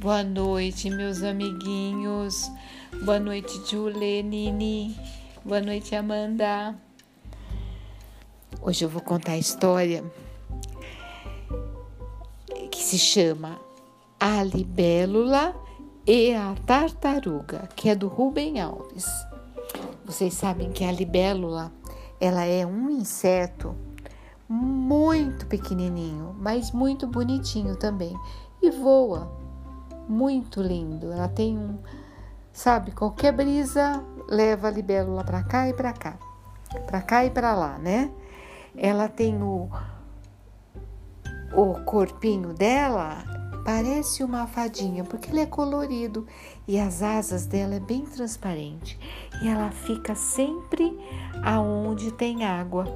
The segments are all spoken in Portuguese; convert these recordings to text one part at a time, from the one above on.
Boa noite, meus amiguinhos. Boa noite, Julie, Nini. Boa noite, Amanda. Hoje eu vou contar a história que se chama A Libélula e a Tartaruga, que é do Rubem Alves. Vocês sabem que a libélula, ela é um inseto muito pequenininho, mas muito bonitinho também e voa muito lindo. Ela tem um, sabe, qualquer brisa leva a libélula para cá e para cá, para cá e para lá, né? Ela tem o o corpinho dela parece uma fadinha porque ele é colorido e as asas dela é bem transparente e ela fica sempre aonde tem água.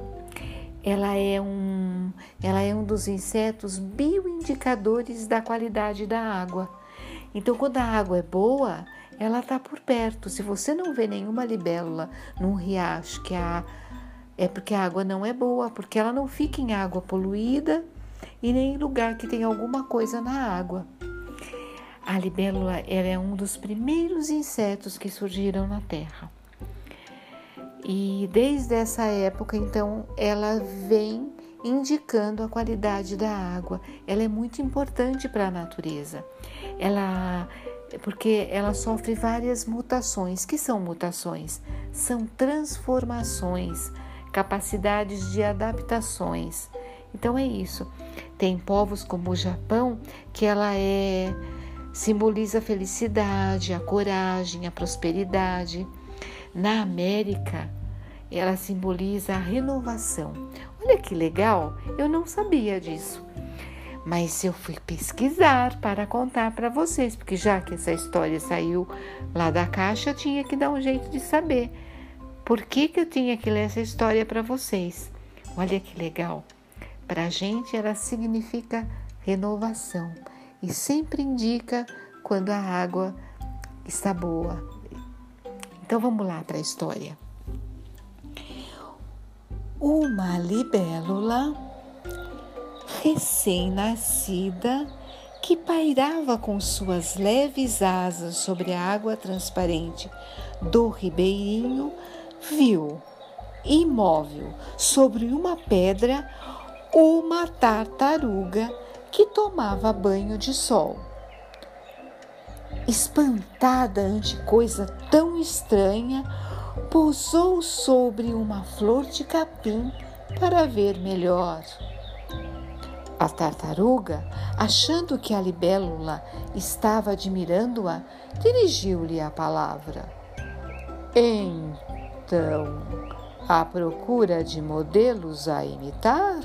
Ela é um, ela é um dos insetos bioindicadores da qualidade da água. Então, quando a água é boa, ela está por perto. Se você não vê nenhuma libélula num riacho que a é porque a água não é boa, porque ela não fica em água poluída e nem em lugar que tem alguma coisa na água. A libélula é um dos primeiros insetos que surgiram na Terra. E desde essa época, então, ela vem indicando a qualidade da água. Ela é muito importante para a natureza. Ela porque ela sofre várias mutações. Que são mutações? São transformações, capacidades de adaptações. Então é isso. Tem povos como o Japão que ela é simboliza a felicidade, a coragem, a prosperidade. Na América, ela simboliza a renovação. Olha que legal, eu não sabia disso. Mas eu fui pesquisar para contar para vocês, porque já que essa história saiu lá da caixa, eu tinha que dar um jeito de saber por que, que eu tinha que ler essa história para vocês. Olha que legal. Para a gente, ela significa renovação e sempre indica quando a água está boa. Então vamos lá para a história. Uma libélula recém-nascida que pairava com suas leves asas sobre a água transparente do ribeirinho, viu, imóvel sobre uma pedra, uma tartaruga que tomava banho de sol. Espantada ante coisa tão estranha, pousou sobre uma flor de capim para ver melhor. A tartaruga, achando que a libélula estava admirando-a, dirigiu-lhe a palavra. Então, à procura de modelos a imitar?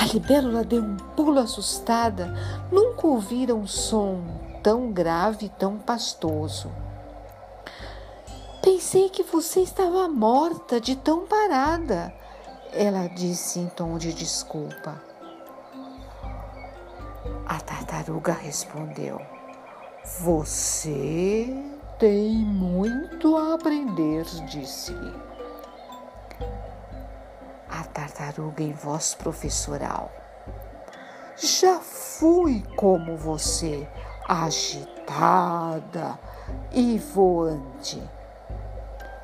A libélula deu um pulo assustada. Nunca ouvira um som tão grave e tão pastoso. Pensei que você estava morta de tão parada, ela disse em tom de desculpa. A tartaruga respondeu: Você tem muito a aprender, disse-lhe. A tartaruga em voz professoral: Já fui como você, agitada e voante.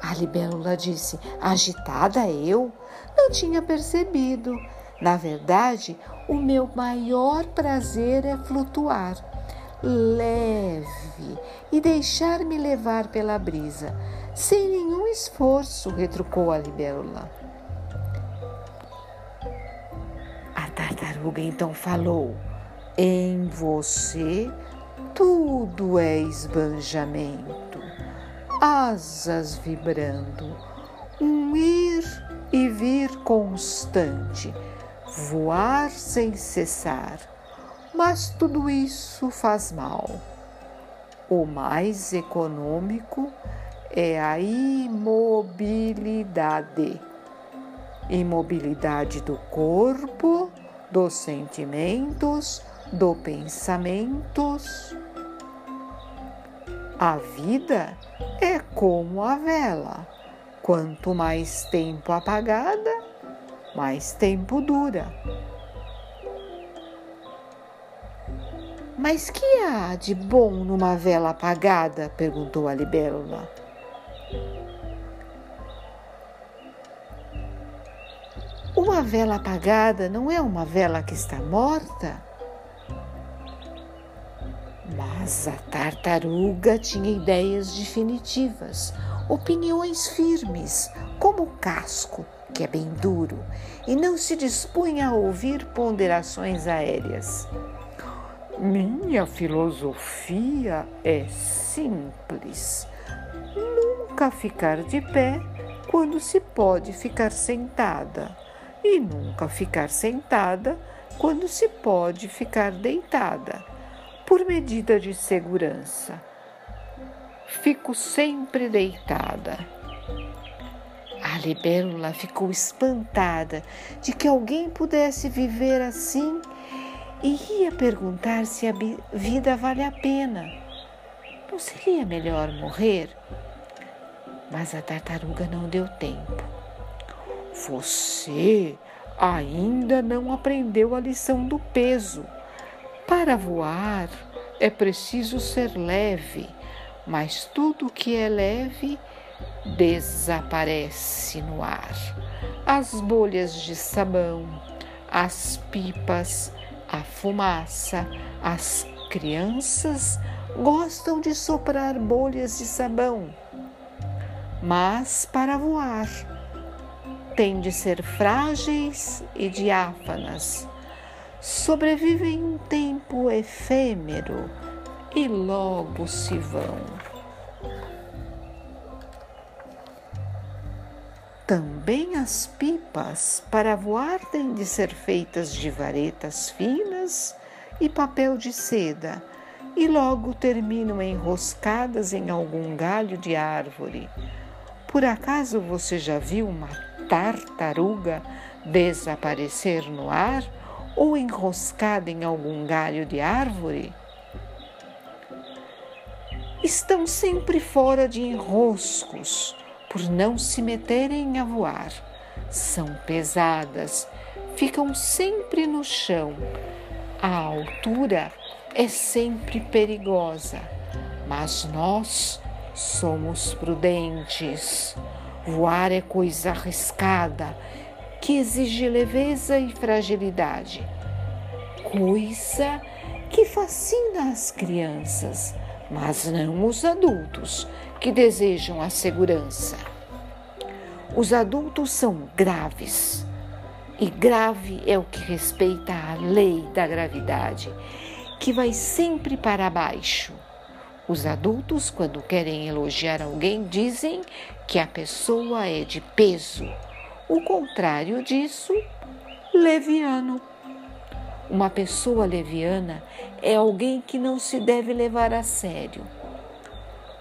A libélula disse: Agitada eu? Não tinha percebido. Na verdade, o meu maior prazer é flutuar, leve e deixar-me levar pela brisa, sem nenhum esforço, retrucou a libélula. A tartaruga então falou: Em você tudo é esbanjamento asas vibrando, um ir e vir constante, voar sem cessar. Mas tudo isso faz mal. O mais econômico é a imobilidade. Imobilidade do corpo, dos sentimentos, do pensamentos. A vida é como a vela. Quanto mais tempo apagada, mais tempo dura. Mas que há de bom numa vela apagada? perguntou a libélula. Uma vela apagada não é uma vela que está morta? Mas a tartaruga tinha ideias definitivas, opiniões firmes, como o casco, que é bem duro, e não se dispunha a ouvir ponderações aéreas. Minha filosofia é simples: nunca ficar de pé quando se pode ficar sentada. E nunca ficar sentada quando se pode ficar deitada, por medida de segurança. Fico sempre deitada. A libélula ficou espantada de que alguém pudesse viver assim e ia perguntar se a vida vale a pena. Não seria melhor morrer? Mas a tartaruga não deu tempo. Você ainda não aprendeu a lição do peso. Para voar é preciso ser leve, mas tudo que é leve desaparece no ar. As bolhas de sabão, as pipas, a fumaça, as crianças gostam de soprar bolhas de sabão, mas para voar têm de ser frágeis e diáfanas. Sobrevivem um tempo efêmero e logo se vão. Também as pipas para voar têm de ser feitas de varetas finas e papel de seda, e logo terminam enroscadas em algum galho de árvore. Por acaso você já viu uma tartaruga desaparecer no ar ou enroscada em algum galho de árvore? Estão sempre fora de enroscos por não se meterem a voar. São pesadas, ficam sempre no chão. A altura é sempre perigosa, mas nós somos prudentes. Voar é coisa arriscada, que exige leveza e fragilidade. Coisa que fascina as crianças, mas não os adultos que desejam a segurança. Os adultos são graves, e grave é o que respeita a lei da gravidade, que vai sempre para baixo. Os adultos, quando querem elogiar alguém, dizem que a pessoa é de peso. O contrário disso, leviano. Uma pessoa leviana é alguém que não se deve levar a sério.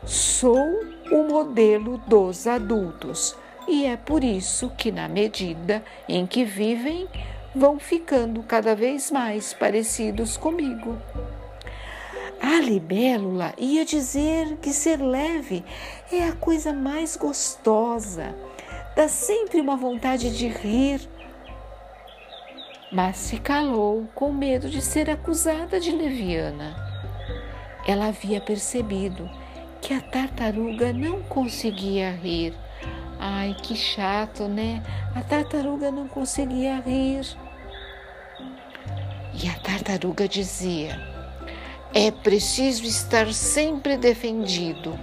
Sou o modelo dos adultos e é por isso que, na medida em que vivem, vão ficando cada vez mais parecidos comigo. A libélula ia dizer que ser leve é a coisa mais gostosa, dá sempre uma vontade de rir. Mas se calou com medo de ser acusada de leviana. Ela havia percebido que a tartaruga não conseguia rir. Ai, que chato, né? A tartaruga não conseguia rir. E a tartaruga dizia: é preciso estar sempre defendido.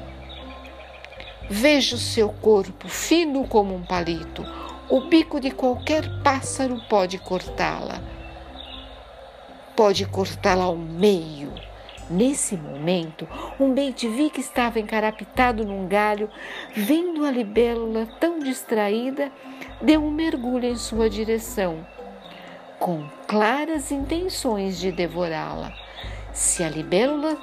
Veja o seu corpo fino como um palito. O bico de qualquer pássaro pode cortá-la. Pode cortá-la ao meio. Nesse momento, um bem-te-vi que estava encarapitado num galho, vendo a libélula tão distraída, deu um mergulho em sua direção, com claras intenções de devorá-la. Se a libélula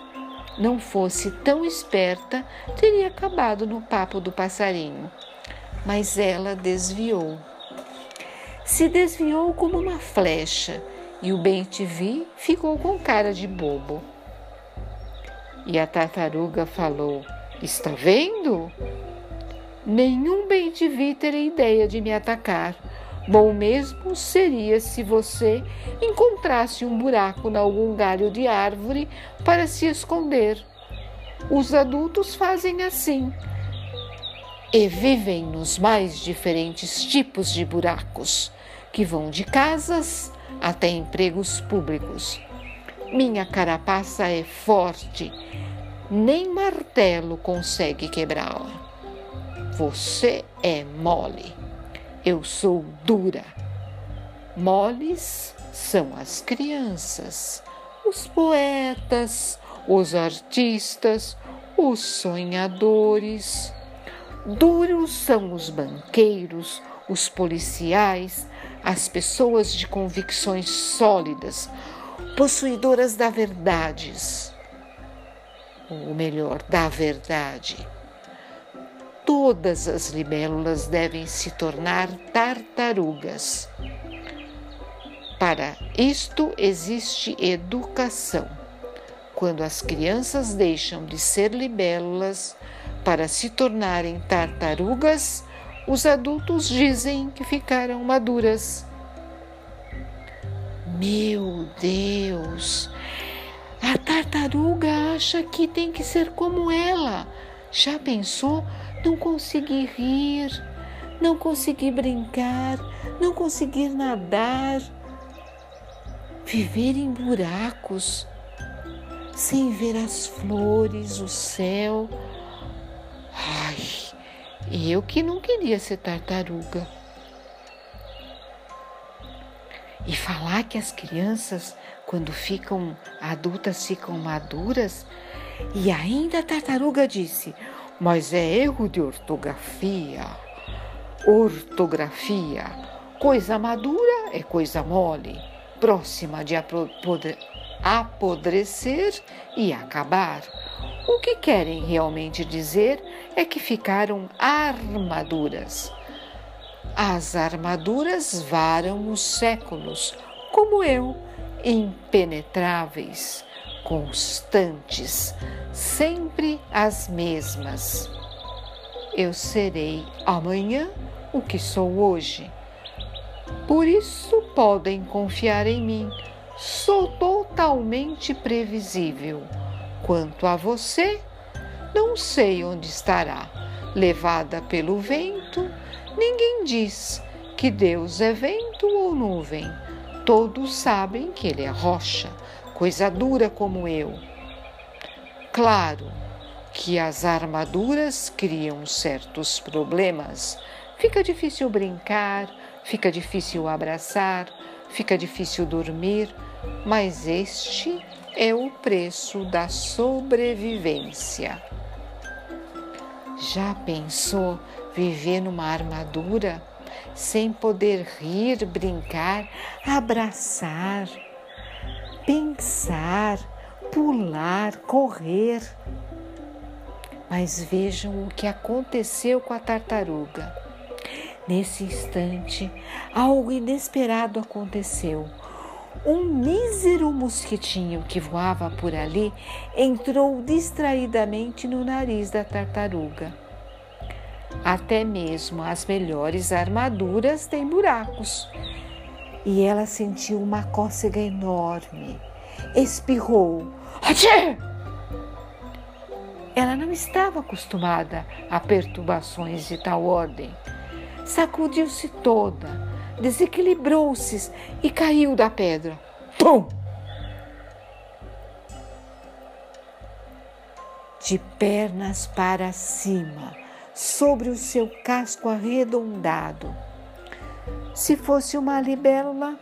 não fosse tão esperta, teria acabado no papo do passarinho. Mas ela desviou. Se desviou como uma flecha e o bem-te-vi ficou com cara de bobo. E a tartaruga falou: Está vendo? Nenhum bem-te-vi teria ideia de me atacar, Bom mesmo seria se você encontrasse um buraco em algum galho de árvore para se esconder. Os adultos fazem assim e vivem nos mais diferentes tipos de buracos, que vão de casas até empregos públicos. Minha carapaça é forte, nem martelo consegue quebrá-la. Você é mole, eu sou dura. Moles são as crianças, os poetas, os artistas, os sonhadores. Duros são os banqueiros, os policiais, as pessoas de convicções sólidas, possuidoras da verdades, ou melhor, da verdade. Todas as libélulas devem se tornar tartarugas. Para isto existe educação. Quando as crianças deixam de ser libélulas para se tornarem tartarugas, os adultos dizem que ficaram maduras. Meu Deus! A tartaruga acha que tem que ser como ela. Já pensou? Não conseguir rir, não conseguir brincar, não conseguir nadar, viver em buracos, sem ver as flores, o céu. Ai, eu que não queria ser tartaruga. E falar que as crianças, quando ficam adultas, ficam maduras. E ainda a tartaruga disse: Mas é erro de ortografia. Ortografia. Coisa madura é coisa mole, próxima de apodrecer e acabar. O que querem realmente dizer é que ficaram armaduras as armaduras varam os séculos, como eu, impenetráveis, constantes, sempre as mesmas. Eu serei amanhã o que sou hoje. Por isso podem confiar em mim. Sou totalmente previsível. Quanto a você, não sei onde estará, levada pelo vento Ninguém diz que Deus é vento ou nuvem. Todos sabem que Ele é rocha, coisa dura como eu. Claro que as armaduras criam certos problemas. Fica difícil brincar, fica difícil abraçar, fica difícil dormir, mas este é o preço da sobrevivência. Já pensou viver numa armadura sem poder rir, brincar, abraçar, pensar, pular, correr? Mas vejam o que aconteceu com a tartaruga. Nesse instante, algo inesperado aconteceu. Um mísero mosquitinho que voava por ali entrou distraidamente no nariz da tartaruga. Até mesmo as melhores armaduras têm buracos. E ela sentiu uma cócega enorme. Espirrou. Achê! Ela não estava acostumada a perturbações de tal ordem. Sacudiu-se toda desequilibrou-se e caiu da pedra. Pum! De pernas para cima, sobre o seu casco arredondado. Se fosse uma libélula,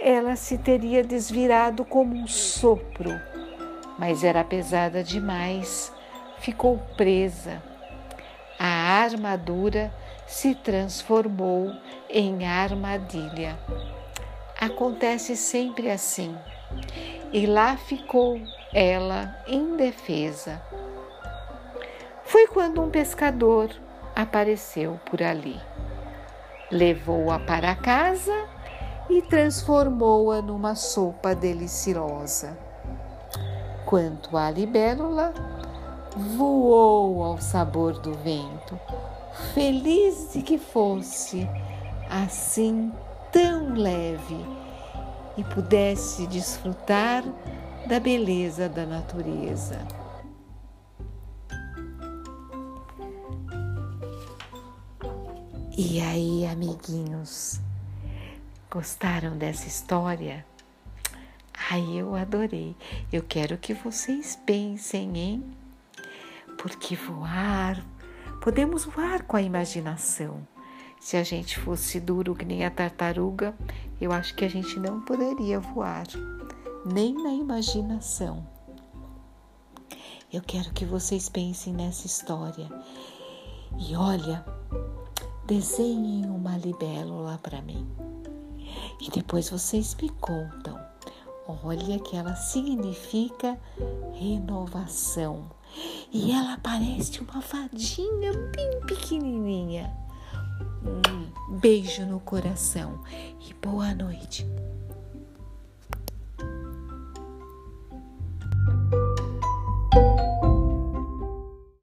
ela se teria desvirado como um sopro, mas era pesada demais, ficou presa. A armadura se transformou em armadilha. Acontece sempre assim. E lá ficou ela indefesa. Foi quando um pescador apareceu por ali. Levou-a para casa e transformou-a numa sopa deliciosa. Quanto à libélula, voou ao sabor do vento, feliz de que fosse assim tão leve e pudesse desfrutar da beleza da natureza. E aí, amiguinhos, gostaram dessa história? Ai, eu adorei. Eu quero que vocês pensem, hein? Porque voar, podemos voar com a imaginação. Se a gente fosse duro que nem a tartaruga, eu acho que a gente não poderia voar, nem na imaginação. Eu quero que vocês pensem nessa história. E olha, desenhem uma libélula para mim. E depois vocês me contam. Olha que ela significa renovação. E ela parece uma fadinha bem pequenininha. Um beijo no coração e boa noite.